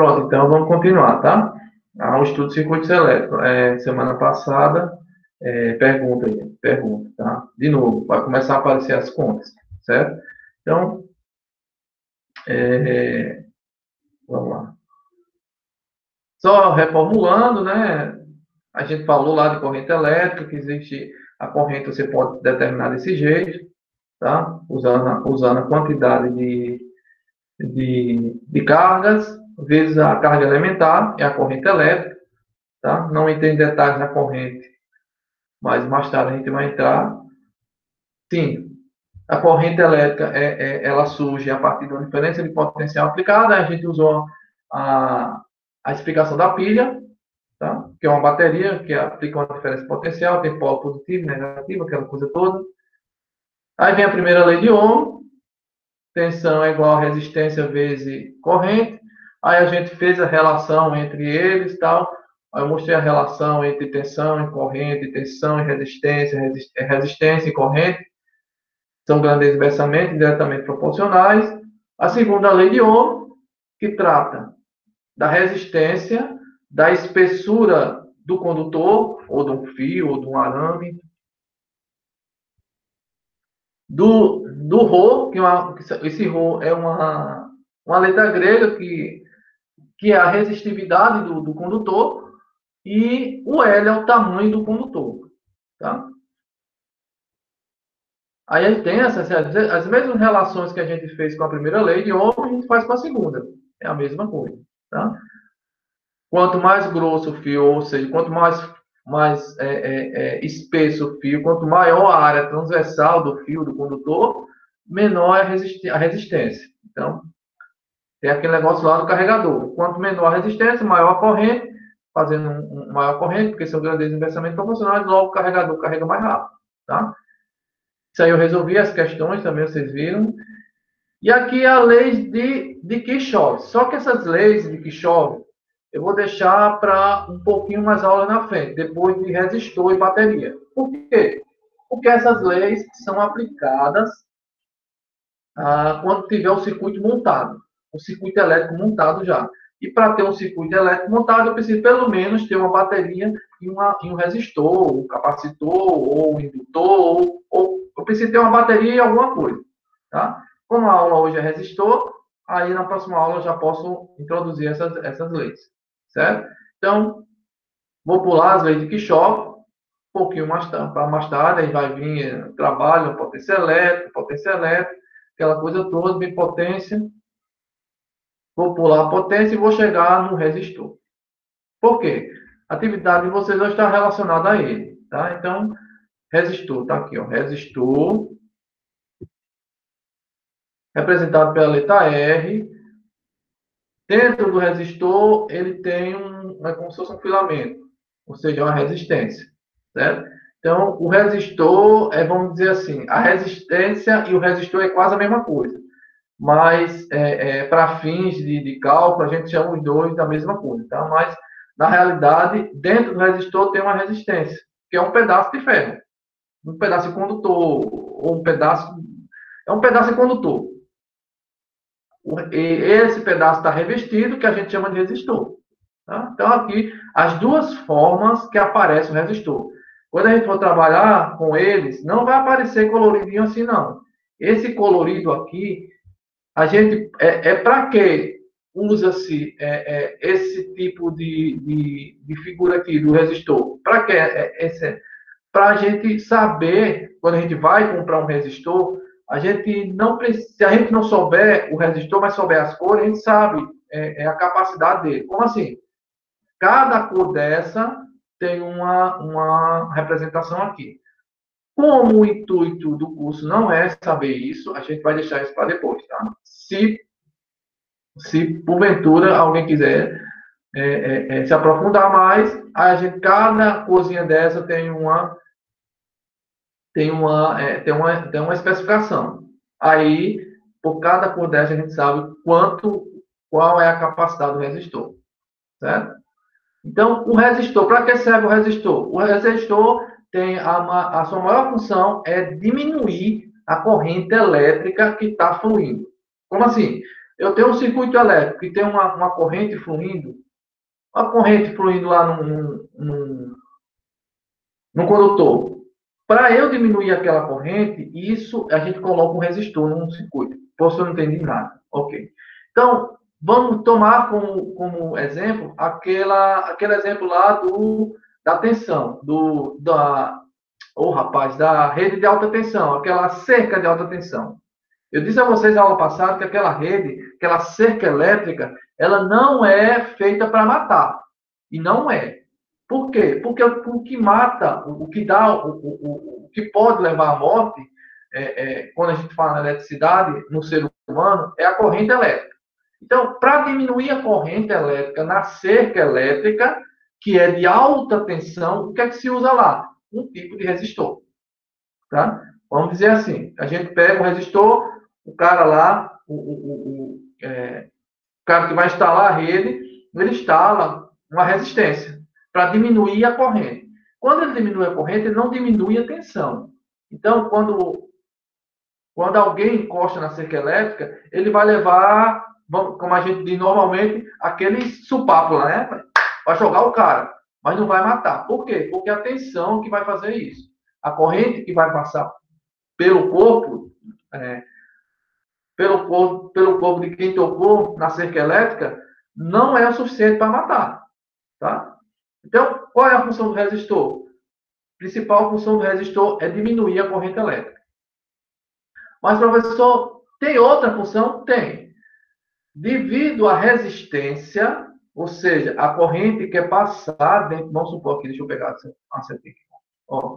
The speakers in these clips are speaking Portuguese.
Pronto, então vamos continuar, tá? Ah, o estudo de circuitos elétricos. É, semana passada, é, pergunta aí, pergunta, tá? De novo, vai começar a aparecer as contas, certo? Então, é, vamos lá. Só reformulando, né? A gente falou lá de corrente elétrica, que existe a corrente, você pode determinar desse jeito, tá? Usando, usando a quantidade de, de, de cargas, vezes a carga elementar, é a corrente elétrica, tá? Não entrei em detalhes na corrente, mas mais tarde a gente vai entrar. Sim, a corrente elétrica, é, é, ela surge a partir de uma diferença de potencial aplicada, a gente usou a, a explicação da pilha, tá? que é uma bateria que aplica uma diferença potencial, tem polo positivo, negativo, aquela coisa toda. Aí vem a primeira lei de Ohm, tensão é igual a resistência vezes corrente. Aí a gente fez a relação entre eles tal. Aí eu mostrei a relação entre tensão e corrente, tensão e resistência, resistência e corrente. São grandezas inversamente, diretamente proporcionais. A segunda lei de Ohm, que trata da resistência, da espessura do condutor, ou de um fio, ou de um arame, do, do Rho, que é uma, esse Rho é uma, uma letra grega que, que é a resistividade do, do condutor, e o L é o tamanho do condutor. Tá? Aí a gente tem essas, as mesmas relações que a gente fez com a primeira lei de Ohm, a gente faz com a segunda. É a mesma coisa. Tá? Quanto mais grosso o fio, ou seja, quanto mais, mais é, é, é, espesso o fio, quanto maior a área transversal do fio do condutor, menor é a resistência. Então, tem aquele negócio lá do carregador. Quanto menor a resistência, maior a corrente, fazendo um, um maior corrente, porque são grandezas inversamente proporcionais, logo o carregador carrega mais rápido. Tá? Isso aí eu resolvi as questões, também vocês viram. E aqui a lei de, de Kirchhoff. Só que essas leis de Kirchhoff eu vou deixar para um pouquinho mais aula na frente, depois de resistor e bateria. Por quê? Porque essas leis são aplicadas ah, quando tiver o circuito montado, o circuito elétrico montado já. E para ter um circuito elétrico montado, eu preciso pelo menos ter uma bateria e, uma, e um resistor, um capacitor, ou um indutor, ou, eu preciso ter uma bateria e alguma coisa. Tá? Como a aula hoje é resistor, aí na próxima aula eu já posso introduzir essas, essas leis certo? Então, vou pular as leis de Kirchhoff, um pouquinho mais, para mais tarde, aí vai vir trabalho, potência elétrica, potência elétrica, aquela coisa toda, bem potência. Vou pular a potência e vou chegar no resistor. Por quê? A atividade de vocês vai estar relacionada a ele, tá? Então, resistor, tá aqui, ó, resistor, representado pela letra R, Dentro do resistor, ele tem um, é como se fosse um filamento, ou seja, uma resistência, certo? Então, o resistor é, vamos dizer assim, a resistência e o resistor é quase a mesma coisa. Mas, é, é, para fins de, de, cálculo, a gente chama os dois da mesma coisa, tá? Mas, na realidade, dentro do resistor tem uma resistência, que é um pedaço de ferro. Um pedaço condutor, ou um pedaço... É um pedaço condutor esse pedaço está revestido, que a gente chama de resistor. Tá? Então, aqui, as duas formas que aparece o resistor. Quando a gente for trabalhar com eles, não vai aparecer coloridinho assim, não. Esse colorido aqui, a gente é, é para que usa-se é, é, esse tipo de, de, de, figura aqui do resistor? Para que é, esse? Para a gente saber, quando a gente vai comprar um resistor, a gente não se a gente não souber o resistor, mas souber as cores, a gente sabe é, é a capacidade dele. Como assim? Cada cor dessa tem uma, uma representação aqui. Como o intuito do curso não é saber isso, a gente vai deixar isso para depois, tá? Se, se porventura alguém quiser é, é, é, se aprofundar mais, a gente, cada cozinha dessa tem uma tem uma, é, tem uma, tem uma especificação. Aí, por cada cor dessa, a gente sabe quanto, qual é a capacidade do resistor. Certo? Então, o resistor, para que serve o resistor? O resistor tem a, a sua maior função é diminuir a corrente elétrica que está fluindo. Como assim? eu tenho um circuito elétrico que tem uma, uma corrente fluindo, uma corrente fluindo lá num, num condutor. Para eu diminuir aquela corrente, isso a gente coloca um resistor num circuito. Posso não entender nada. Ok. Então, vamos tomar como, como exemplo aquela, aquele exemplo lá do, da tensão, do, da, oh, rapaz, da rede de alta tensão, aquela cerca de alta tensão. Eu disse a vocês na aula passada que aquela rede, aquela cerca elétrica, ela não é feita para matar. E não é. Por quê? Porque o, que mata, o, que dá, o, o, o, que pode levar à morte, é, é, quando a gente fala na eletricidade, no ser humano, é a corrente elétrica. Então, para diminuir a corrente elétrica na cerca elétrica, que é de alta tensão, o que é que se usa lá? Um tipo de resistor. Tá? Vamos dizer assim, a gente pega um resistor, o cara lá, o, o, o, é, o cara que vai instalar a rede, ele instala uma resistência para diminuir a corrente. Quando ele diminui a corrente, ele não diminui a tensão. Então, quando, quando alguém encosta na cerca elétrica, ele vai levar, como a gente diz normalmente, aquele supapo lá, né? Vai jogar o cara, mas não vai matar. Por quê? Porque a tensão que vai fazer isso. A corrente que vai passar pelo corpo, é, pelo, corpo pelo corpo de quem tocou na cerca elétrica, não é o suficiente para matar. Tá? Então, qual é a função do resistor? A principal função do resistor é diminuir a corrente elétrica. Mas, professor, tem outra função? Tem. Devido à resistência, ou seja, a corrente quer passar dentro. Vamos supor aqui, deixa eu pegar a aqui. Ó,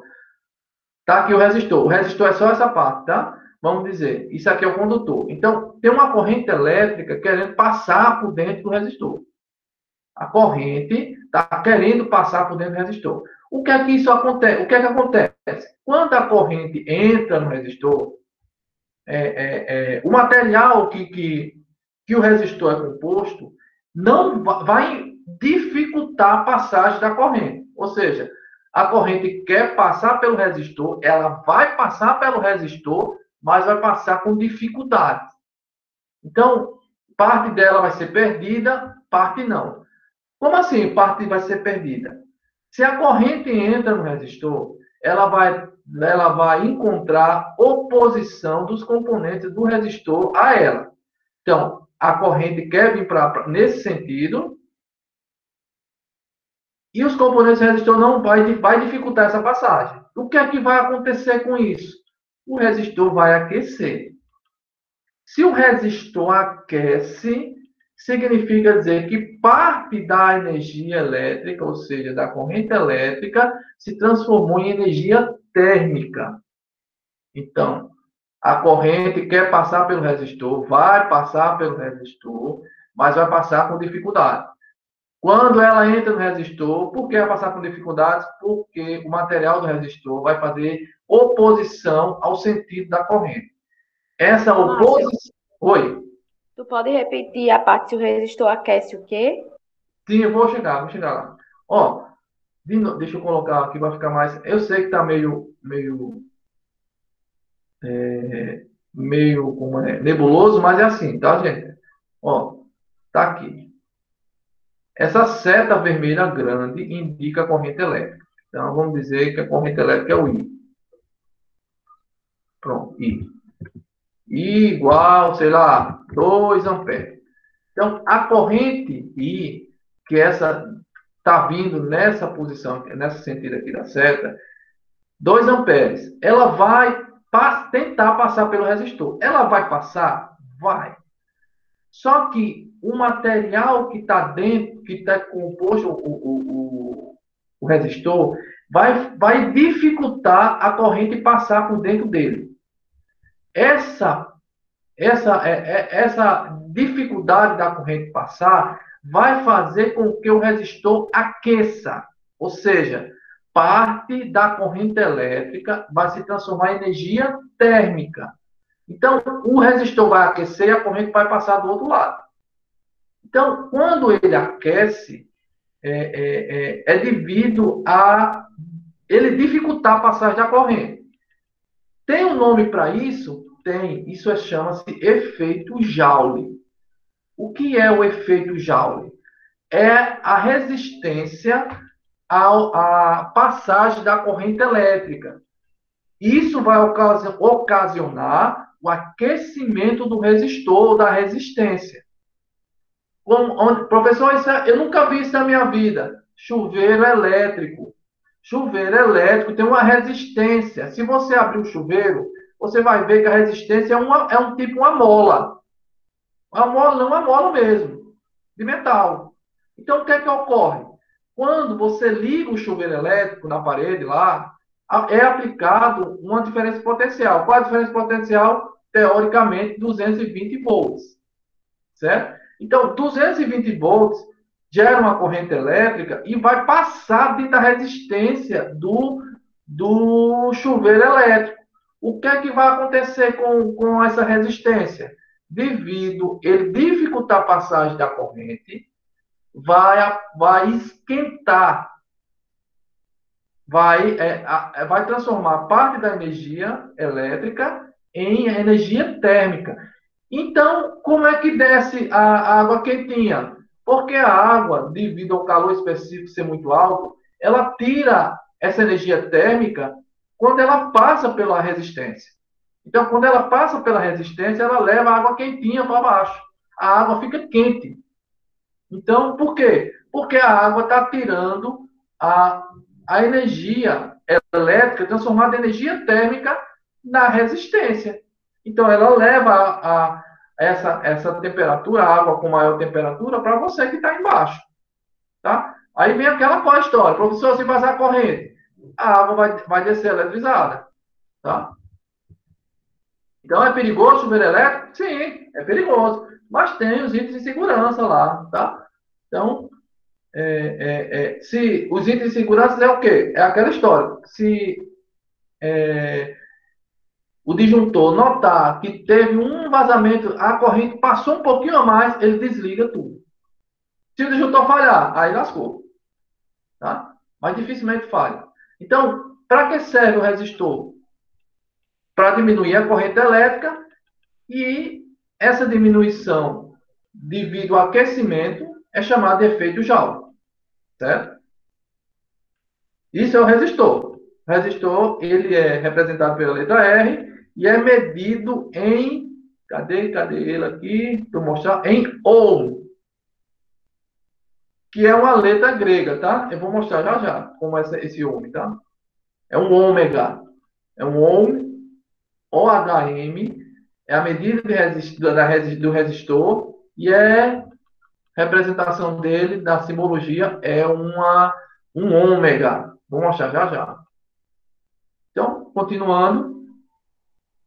tá aqui o resistor. O resistor é só essa parte, tá? Vamos dizer, isso aqui é o condutor. Então, tem uma corrente elétrica querendo passar por dentro do resistor. A corrente está querendo passar por dentro do resistor. O que é que isso acontece? O que é que acontece? Quando a corrente entra no resistor, é, é, é, o material que, que, que o resistor é composto não vai dificultar a passagem da corrente. Ou seja, a corrente quer passar pelo resistor, ela vai passar pelo resistor, mas vai passar com dificuldade. Então, parte dela vai ser perdida, parte não. Como assim parte vai ser perdida? Se a corrente entra no resistor, ela vai, ela vai encontrar oposição dos componentes do resistor a ela. Então, a corrente quer vir para nesse sentido, e os componentes resistor não vai, vai dificultar essa passagem. O que é que vai acontecer com isso? O resistor vai aquecer. Se o resistor aquece, significa dizer que parte da energia elétrica, ou seja, da corrente elétrica, se transformou em energia térmica. Então, a corrente quer passar pelo resistor, vai passar pelo resistor, mas vai passar com dificuldade. Quando ela entra no resistor, por que vai passar com dificuldades? Porque o material do resistor vai fazer oposição ao sentido da corrente. Essa oposição. Oi. Tu pode repetir a parte se o resistor aquece o quê? Sim, eu vou chegar, vou chegar lá. Ó, deixa eu colocar aqui, vai ficar mais. Eu sei que tá meio, meio, é, meio é, nebuloso, mas é assim, tá, gente? Ó, tá aqui. Essa seta vermelha grande indica a corrente elétrica. Então, vamos dizer que a corrente elétrica é o I. Pronto, I. I igual, sei lá, 2 amperes. Então, a corrente I, que essa está vindo nessa posição, nessa sentido aqui da seta, 2 amperes, ela vai tentar passar pelo resistor. Ela vai passar? Vai. Só que o material que está dentro, que está composto o, o, o, o resistor, vai, vai dificultar a corrente passar por dentro dele essa, essa, é, é, essa dificuldade da corrente passar vai fazer com que o resistor aqueça. Ou seja, parte da corrente elétrica vai se transformar em energia térmica. Então, o resistor vai aquecer e a corrente vai passar do outro lado. Então, quando ele aquece, é, é, é, é devido a ele dificultar a passagem da corrente. Tem um nome para isso? Tem. Isso é, chama-se efeito Joule. O que é o efeito Joule? É a resistência à passagem da corrente elétrica. Isso vai ocasionar o aquecimento do resistor, da resistência. Como, onde, professor, é, eu nunca vi isso na minha vida. Chuveiro elétrico. Chuveiro elétrico tem uma resistência. Se você abrir o chuveiro, você vai ver que a resistência é, uma, é um tipo uma mola. Uma mola, não uma mola mesmo, de metal. Então, o que é que ocorre? Quando você liga o chuveiro elétrico na parede lá, é aplicado uma diferença potencial. Qual é a diferença potencial? Teoricamente, 220 volts. Certo? Então, 220 volts gera uma corrente elétrica e vai passar dentro da resistência do, do chuveiro elétrico. O que é que vai acontecer com, com essa resistência? Devido ele dificultar a passagem da corrente, vai, vai esquentar, vai, é, a, vai transformar parte da energia elétrica em energia térmica. Então, como é que desce a água quentinha? Porque a água, devido ao calor específico ser muito alto, ela tira essa energia térmica quando ela passa pela resistência. Então, quando ela passa pela resistência, ela leva a água quentinha para baixo. A água fica quente. Então, por quê? Porque a água está tirando a, a energia elétrica transformada em energia térmica na resistência. Então, ela leva a, a essa, essa temperatura, a água com maior temperatura, para você que está embaixo. Tá? Aí vem aquela qual história. Professor, se vazar a corrente, a água vai, vai descer eletrizada. Tá? Então, é perigoso chuveiro elétrico? Sim, é perigoso. Mas tem os itens de segurança lá. Tá? Então, é, é, é, se os itens de segurança é o quê? É aquela história. Se é, o disjuntor notar que teve um vazamento, a corrente passou um pouquinho a mais, ele desliga tudo. Se o disjuntor falhar, aí lascou. Tá? Mas dificilmente falha. Então, para que serve o resistor? Para diminuir a corrente elétrica e essa diminuição devido ao aquecimento é chamada de efeito Joule. Certo? Isso é o resistor. O resistor ele é representado pela letra R e é medido em. Cadê? Cadê ele aqui? Para mostrar. Em ohm. Que é uma letra grega, tá? Eu vou mostrar já já como é esse ohm, tá? É um ômega. É um ohm. OHM. É a medida da, do resistor. E é representação dele, da simbologia, é uma, um ômega. Vou mostrar já já. Então, continuando.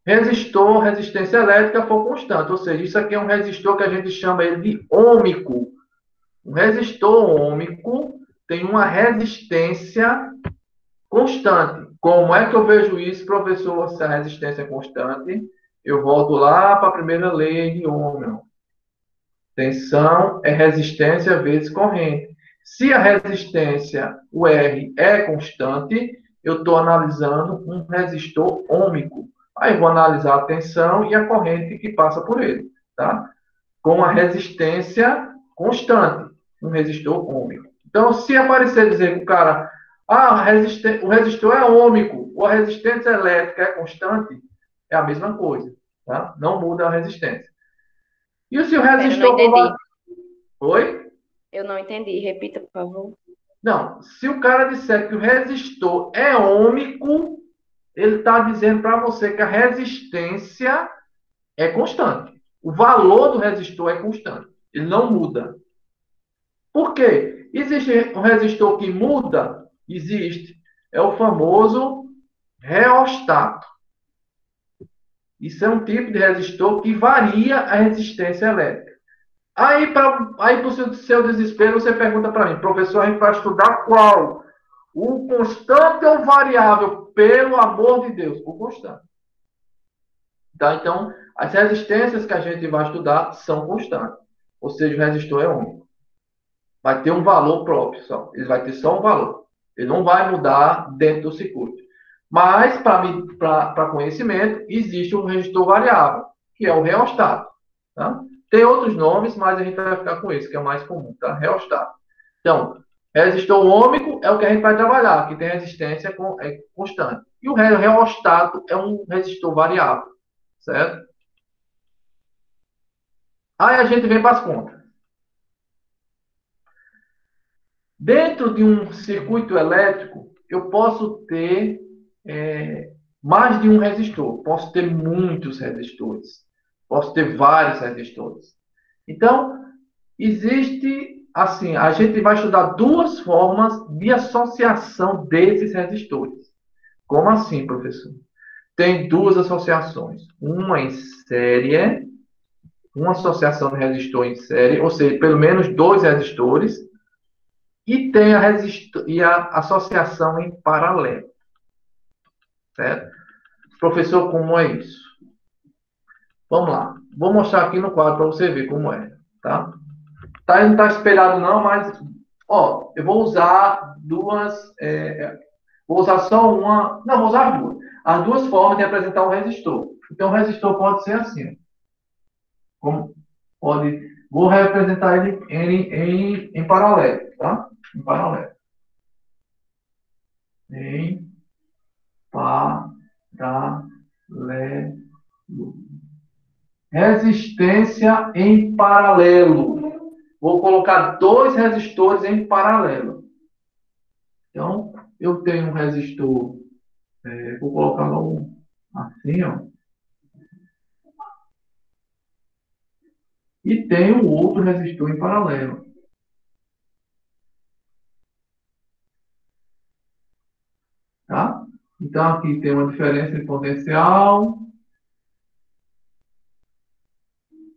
Resistor, resistência elétrica for constante, ou seja, isso aqui é um resistor que a gente chama ele de ômico. Um resistor ômico tem uma resistência constante. Como é que eu vejo isso, professor, se a resistência é constante? Eu volto lá para a primeira lei de Ohm. Tensão é resistência vezes corrente. Se a resistência, o R, é constante, eu estou analisando um resistor ômico. Aí vou analisar a tensão e a corrente que passa por ele, tá? Com a resistência constante, um resistor ômico. Então, se aparecer dizer que o cara, ah, o resistor é ômico, ou a resistência elétrica é constante, é a mesma coisa, tá? Não muda a resistência. E se o resistor... Entendi. Oi? Eu não entendi, repita, por favor. Não, se o cara disser que o resistor é ômico, ele está dizendo para você que a resistência é constante. O valor do resistor é constante. Ele não muda. Por quê? Existe um resistor que muda? Existe. É o famoso reostato. Isso é um tipo de resistor que varia a resistência elétrica. Aí, para aí o seu, seu desespero, você pergunta para mim, professor, a gente vai estudar qual? O constante ou variável? pelo amor de Deus, o constante. Tá? Então, as resistências que a gente vai estudar são constantes. Ou seja, o resistor é único. Vai ter um valor próprio só. Ele vai ter só um valor. Ele não vai mudar dentro do circuito. Mas, para conhecimento, existe um resistor variável, que é o reostato. Tá? Tem outros nomes, mas a gente vai ficar com esse, que é o mais comum, tá? Reostato. Então, resistor ômico é o que a gente vai trabalhar, que tem resistência é constante. E o reostato é um resistor variável, certo? Aí a gente vem para as contas. Dentro de um circuito elétrico, eu posso ter é, mais de um resistor, posso ter muitos resistores, posso ter vários resistores. Então, existe, assim, a gente vai estudar duas formas de associação desses resistores. Como assim, professor? Tem duas associações, uma em série, uma associação de resistor em série, ou seja, pelo menos dois resistores, e tem a, e a associação em paralelo. Certo? Professor, como é isso? Vamos lá. Vou mostrar aqui no quadro para você ver como é. Tá? Tá, não está espelhado não, mas ó, eu vou usar duas. É, vou usar só uma. Não, vou usar duas. As duas formas de apresentar um resistor. Então, o resistor pode ser assim. Como pode. Vou representar ele em, em, em paralelo, tá? em paralelo. Em paralelo. Resistência em paralelo. Vou colocar dois resistores em paralelo. Então, eu tenho um resistor, é, vou colocar logo assim, ó. E tenho outro resistor em paralelo. Tá? Então, aqui tem uma diferença de potencial.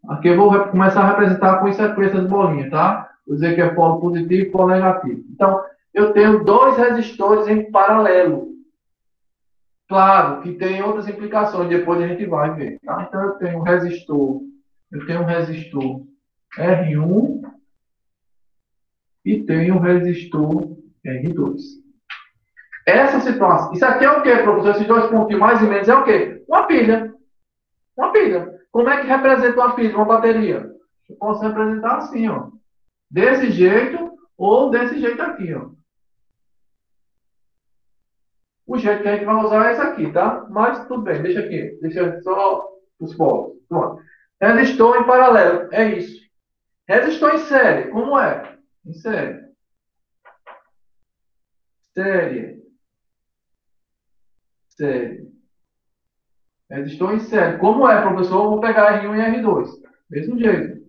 Aqui eu vou começar a representar com sequência de bolinha, tá? Vou dizer que é polo positivo e polo negativo. Então, eu tenho dois resistores em paralelo. Claro que tem outras implicações, depois a gente vai ver. Tá? Então, eu tenho um resistor, eu tenho um resistor R1 e tenho um resistor R2. Essa situação. Isso aqui é o quê, professor? Esses dois pontinhos mais e menos é o quê? Uma pilha. Uma pilha. Como é que representa uma pilha, uma bateria? Eu posso representar assim, ó. Desse jeito ou desse jeito aqui, ó. O jeito que a gente vai usar é esse aqui, tá? Mas tudo bem, deixa aqui. Deixa só os polos. Pronto. Resistor em paralelo. É isso. Resistor em série. Como é? Em série. Série série. Estou em série. Como é, professor? Eu vou pegar R1 e R2. Mesmo jeito.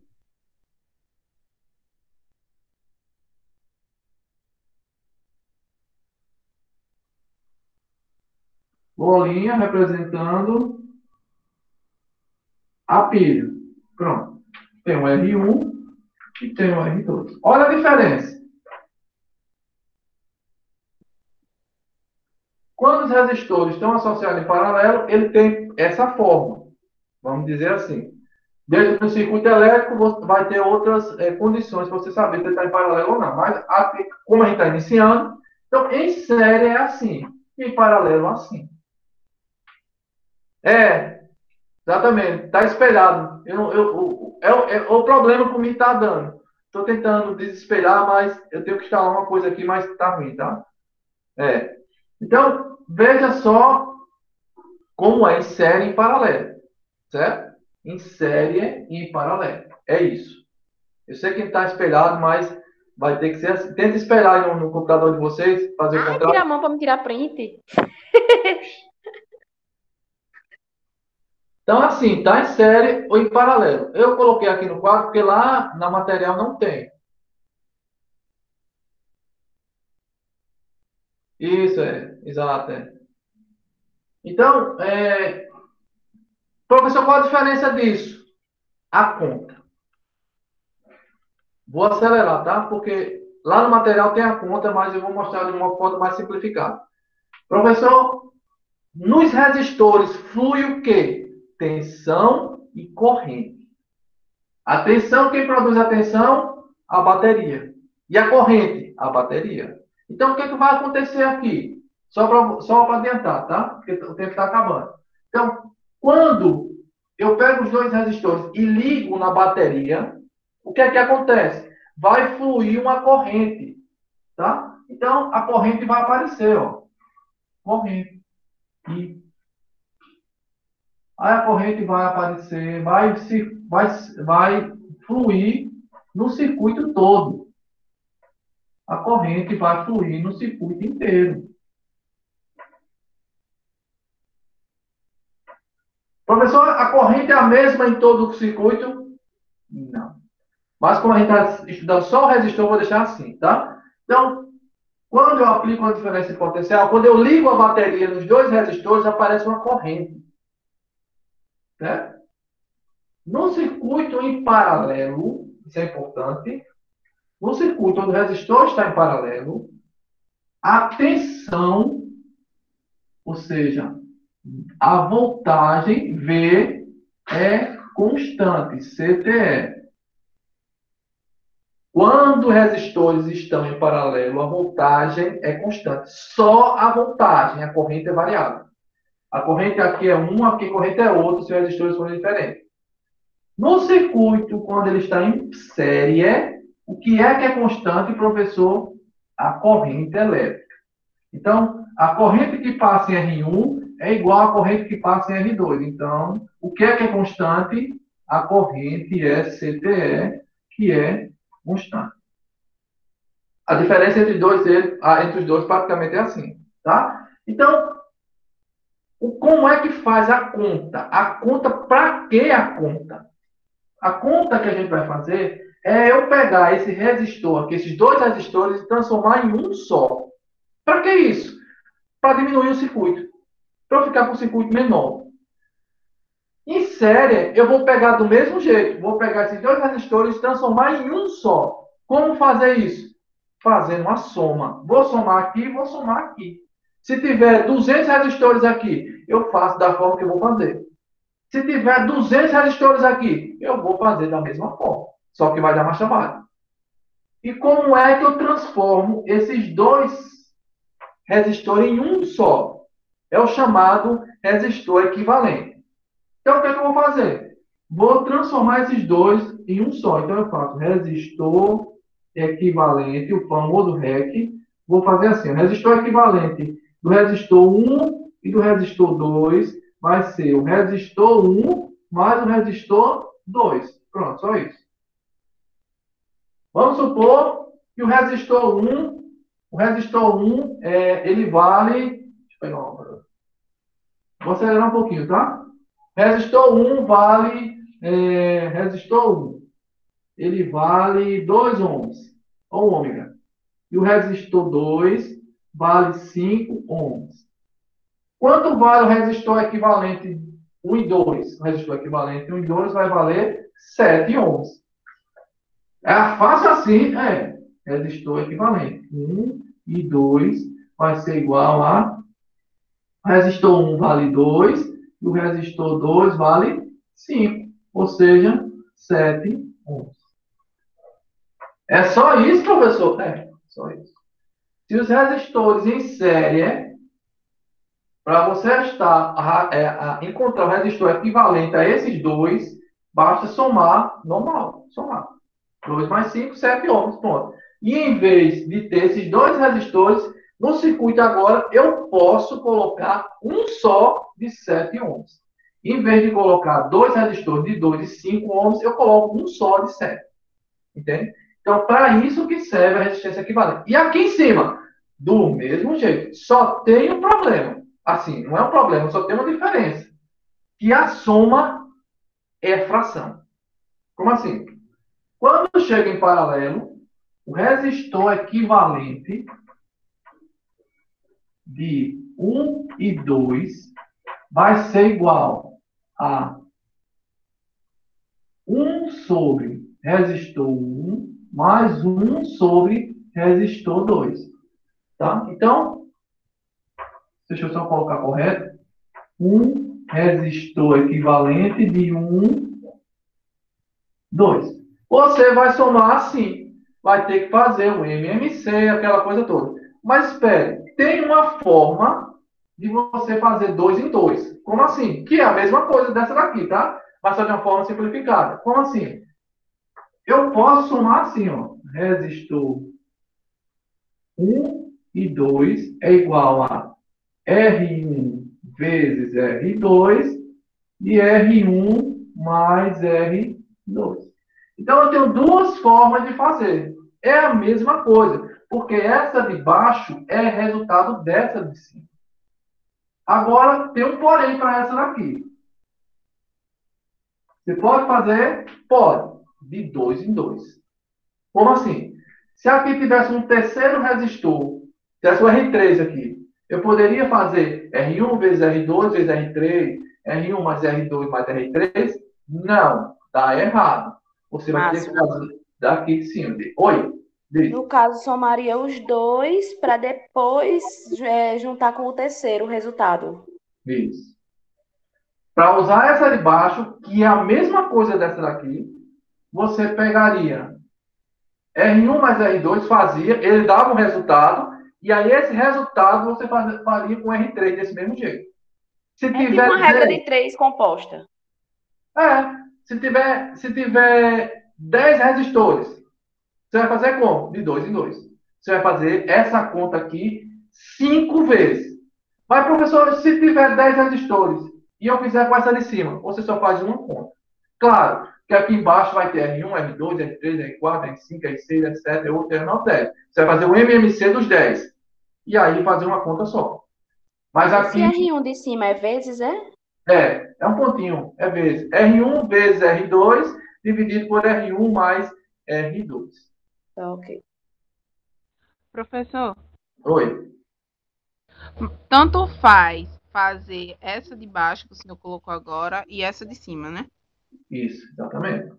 Bolinha representando a pilha. Pronto. Tem um R1 e tem um R2. Olha a diferença. Quando os resistores estão associados em paralelo, ele tem essa forma. Vamos dizer assim. Dentro do circuito elétrico, vai ter outras é, condições para você saber se está em paralelo ou não. Mas, como a gente está iniciando, então, em série é assim. Em paralelo, assim. É, exatamente. Está espelhado. Eu, eu, eu, é, é, o problema que me está dando. Estou tentando desesperar, mas eu tenho que instalar uma coisa aqui, mas está ruim, tá? É. Então, veja só como é em série em paralelo, certo? Em série e em paralelo. É isso. Eu sei que está espelhado, mas vai ter que ser assim. Tenta esperar no, no computador de vocês, fazer o contrato. Tira a mão para me tirar print. Então, assim, está em série ou em paralelo. Eu coloquei aqui no quadro porque lá na material não tem. Isso, é. Exato, é. Então, é... professor, qual a diferença disso? A conta. Vou acelerar, tá? Porque lá no material tem a conta, mas eu vou mostrar de uma forma mais simplificada. Professor, nos resistores flui o quê? Tensão e corrente. A tensão, quem produz a tensão? A bateria. E a corrente? A bateria. Então, o que, é que vai acontecer aqui? Só para só adiantar, tá? Porque o tempo está acabando. Então, quando eu pego os dois resistores e ligo na bateria, o que é que acontece? Vai fluir uma corrente, tá? Então, a corrente vai aparecer, ó. Corrente. E aí a corrente vai aparecer, vai, se, vai, vai fluir no circuito todo. A corrente vai fluir no circuito inteiro. Professor, a corrente é a mesma em todo o circuito? Não. Mas como a gente está estudando só o resistor, vou deixar assim, tá? Então, quando eu aplico uma diferença de potencial, quando eu ligo a bateria nos dois resistores, aparece uma corrente. Né? No circuito em paralelo, isso é importante, no circuito onde o resistor está em paralelo, a tensão, ou seja, a voltagem V é constante, CTE. Quando resistores estão em paralelo, a voltagem é constante. Só a voltagem, a corrente é variável. A corrente aqui é uma, aqui a corrente é outra, se os resistores forem diferentes. No circuito, quando ele está em série, o que é que é constante, professor? A corrente elétrica. Então, a corrente que passa em R1 é igual à corrente que passa em R2. Então, o que é que é constante? A corrente é CTE, que é constante. A diferença entre, dois, entre os dois praticamente é assim. Tá? Então, como é que faz a conta? A conta, para que a conta? A conta que a gente vai fazer é eu pegar esse resistor aqui, esses dois resistores, e transformar em um só. Para que isso? Para diminuir o circuito para eu ficar com um circuito menor. Em série, eu vou pegar do mesmo jeito. Vou pegar esses dois resistores e transformar em um só. Como fazer isso? Fazendo uma soma. Vou somar aqui e vou somar aqui. Se tiver 200 resistores aqui, eu faço da forma que eu vou fazer. Se tiver 200 resistores aqui, eu vou fazer da mesma forma. Só que vai dar mais trabalho. E como é que eu transformo esses dois resistores em um só? É o chamado resistor equivalente. Então, o que, é que eu vou fazer? Vou transformar esses dois em um só. Então, eu faço resistor equivalente, o famoso REC. Vou fazer assim: o resistor equivalente do resistor 1 e do resistor 2 vai ser o resistor 1 mais o resistor 2. Pronto, só isso. Vamos supor que o resistor 1, o resistor 1, é, ele vale. Deixa eu pegar uma Vou acelerar um pouquinho, tá? Resistor 1 vale. É, resistor 1. Ele vale 2 ohms. Ou ômega. E o resistor 2 vale 5 ohms. Quanto vale o resistor equivalente 1 e 2? O resistor equivalente 1 e 2 vai valer 7 ohms. É fácil assim, é. Resistor equivalente. 1 e 2 vai ser igual a resistor 1 vale 2 e o resistor 2 vale 5, ou seja, 7 ohms. É só isso, professor? É, só isso. Se os resistores em série, para você estar, é, encontrar o resistor equivalente a esses dois, basta somar normal, somar. 2 mais 5, 7 ohms, pronto. E em vez de ter esses dois resistores, no circuito agora, eu posso colocar um só de 7 ohms. Em vez de colocar dois resistores de 2 e 5 ohms, eu coloco um só de 7. Entende? Então, para isso que serve a resistência equivalente. E aqui em cima, do mesmo jeito, só tem um problema. Assim, não é um problema, só tem uma diferença. Que a soma é fração. Como assim? Quando chega em paralelo, o resistor equivalente de 1 e 2 vai ser igual a 1 sobre resistor 1 mais 1 sobre resistor 2. Tá? Então, deixa eu só colocar correto. 1 resistor equivalente de 1, 2. Você vai somar assim. Vai ter que fazer o MMC, aquela coisa toda. Mas espere, tem uma forma de você fazer dois em dois. Como assim? Que é a mesma coisa dessa daqui, tá? mas só de uma forma simplificada. Como assim? Eu posso somar assim, ó. Resistor 1 e 2 é igual a R1 vezes R2 e R1 mais R2. Então, eu tenho duas formas de fazer. É a mesma coisa, porque essa de baixo é resultado dessa de cima. Agora, tem um porém para essa daqui. Você pode fazer? Pode. De dois em dois. Como assim? Se aqui tivesse um terceiro resistor, tivesse o R3 aqui, eu poderia fazer R1 vezes R2 vezes R3, R1 mais R2 mais R3? Não, dá errado. Você vai ter que fazer daqui de cima. Oi? Diz. No caso, somaria os dois para depois é, juntar com o terceiro o resultado. Isso. Para usar essa de baixo, que é a mesma coisa dessa daqui, você pegaria R1 mais R2, fazia, ele dava um resultado, e aí esse resultado você faria com R3 desse mesmo jeito. Se é tiver tipo uma regra de três composta. É. Se tiver, se tiver 10 resistores, você vai fazer como? De dois em dois. Você vai fazer essa conta aqui cinco vezes. Mas, professor, se tiver 10 resistores e eu fizer com essa de cima, você só faz uma conta. Claro, que aqui embaixo vai ter R1, R2, R3, R4, R5, R6, R7, R8, R9, R10. Você vai fazer o MMC dos 10. E aí fazer uma conta só. Mas aqui... Esse R1 de cima é vezes, é? É, é um pontinho, é vezes. R1 vezes R2 dividido por R1 mais R2. Tá, ok. Professor. Oi. Tanto faz fazer essa de baixo que o senhor colocou agora e essa de cima, né? Isso, exatamente.